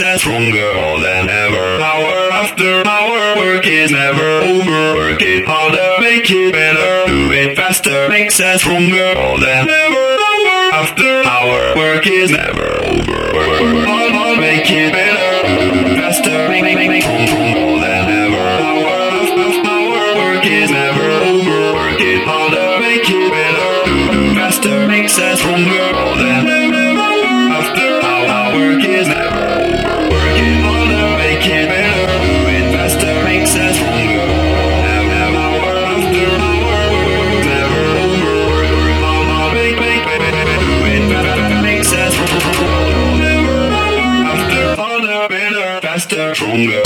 makes stronger than ever. Hour after hour, work is never over. Work it harder, make it better. Do it faster, makes us stronger than ever. Hour after hour, work is never Stronger.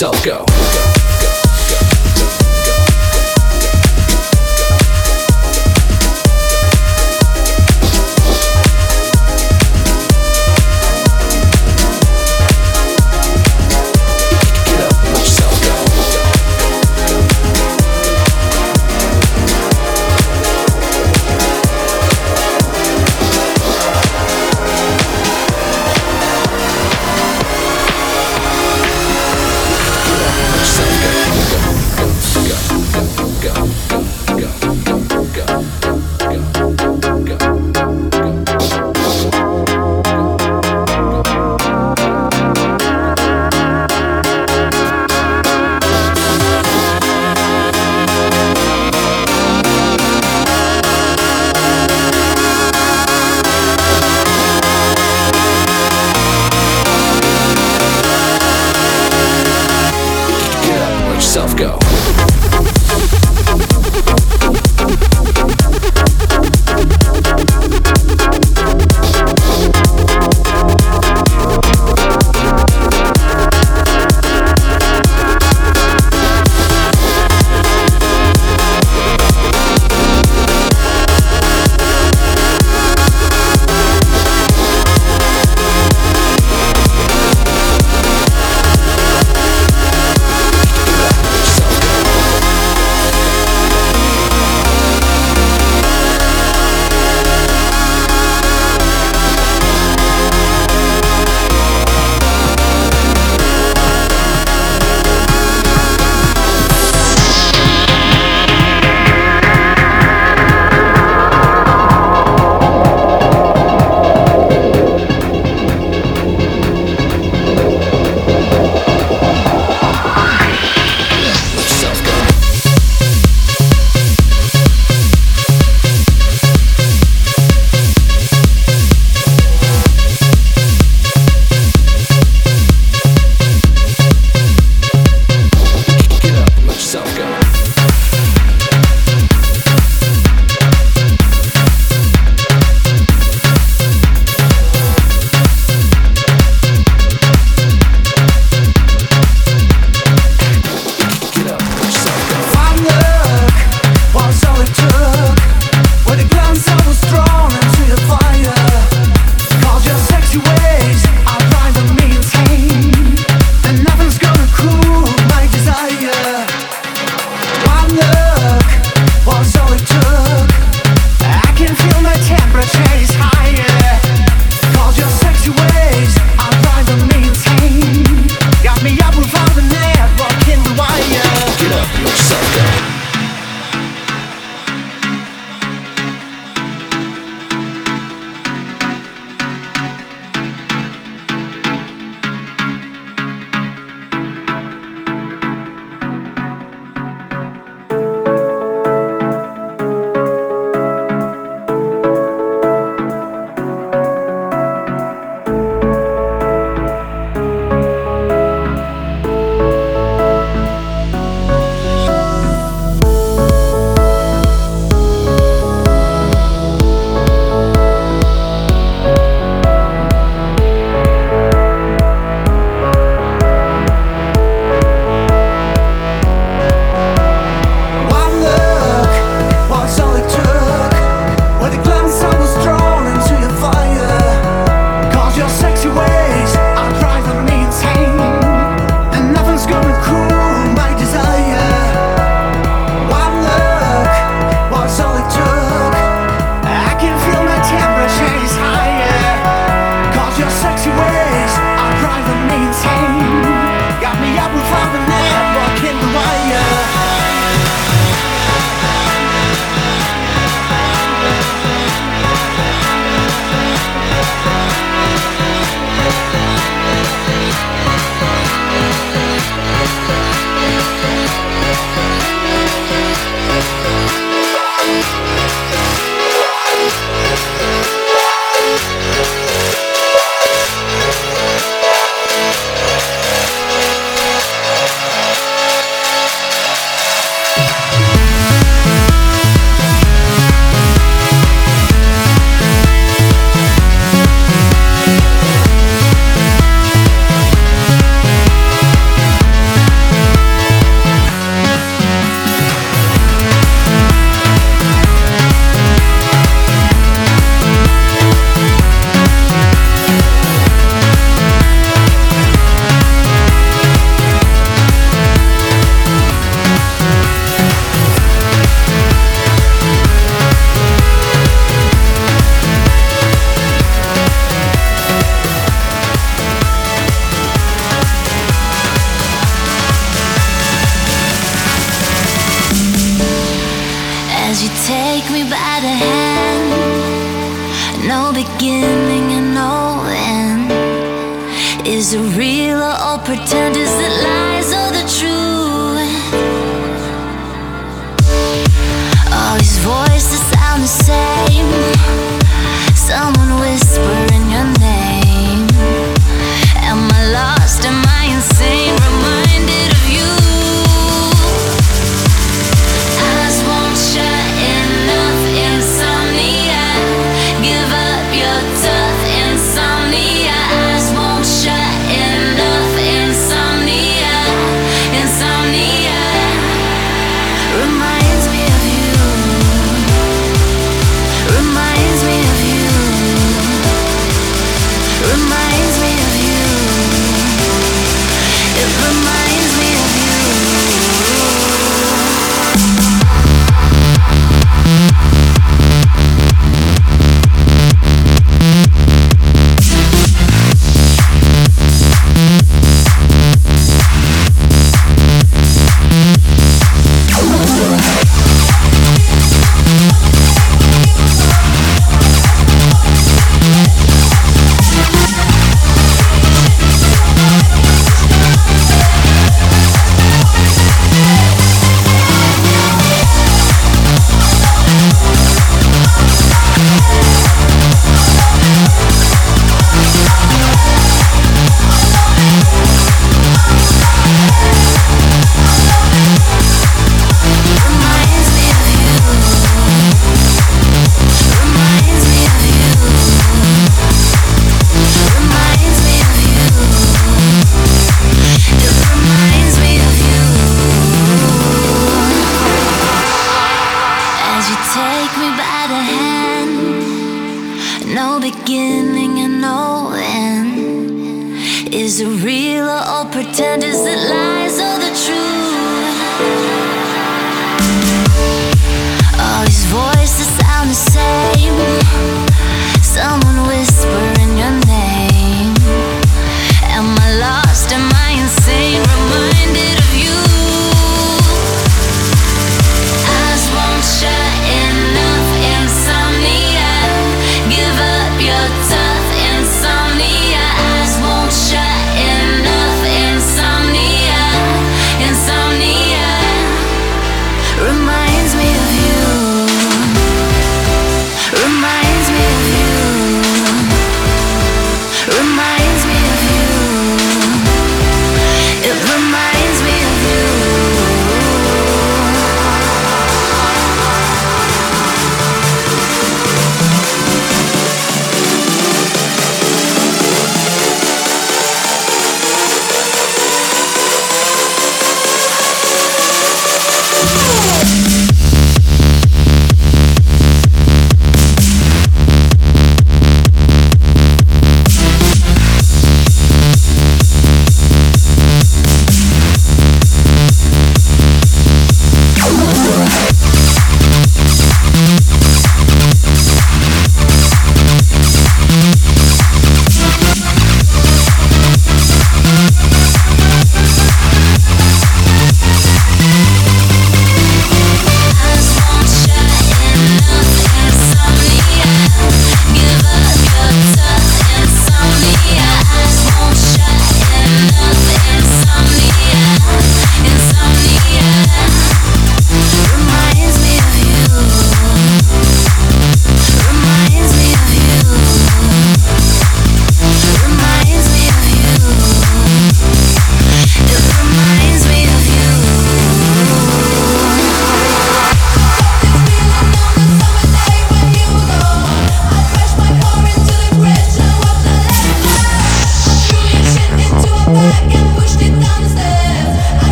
Yourself go.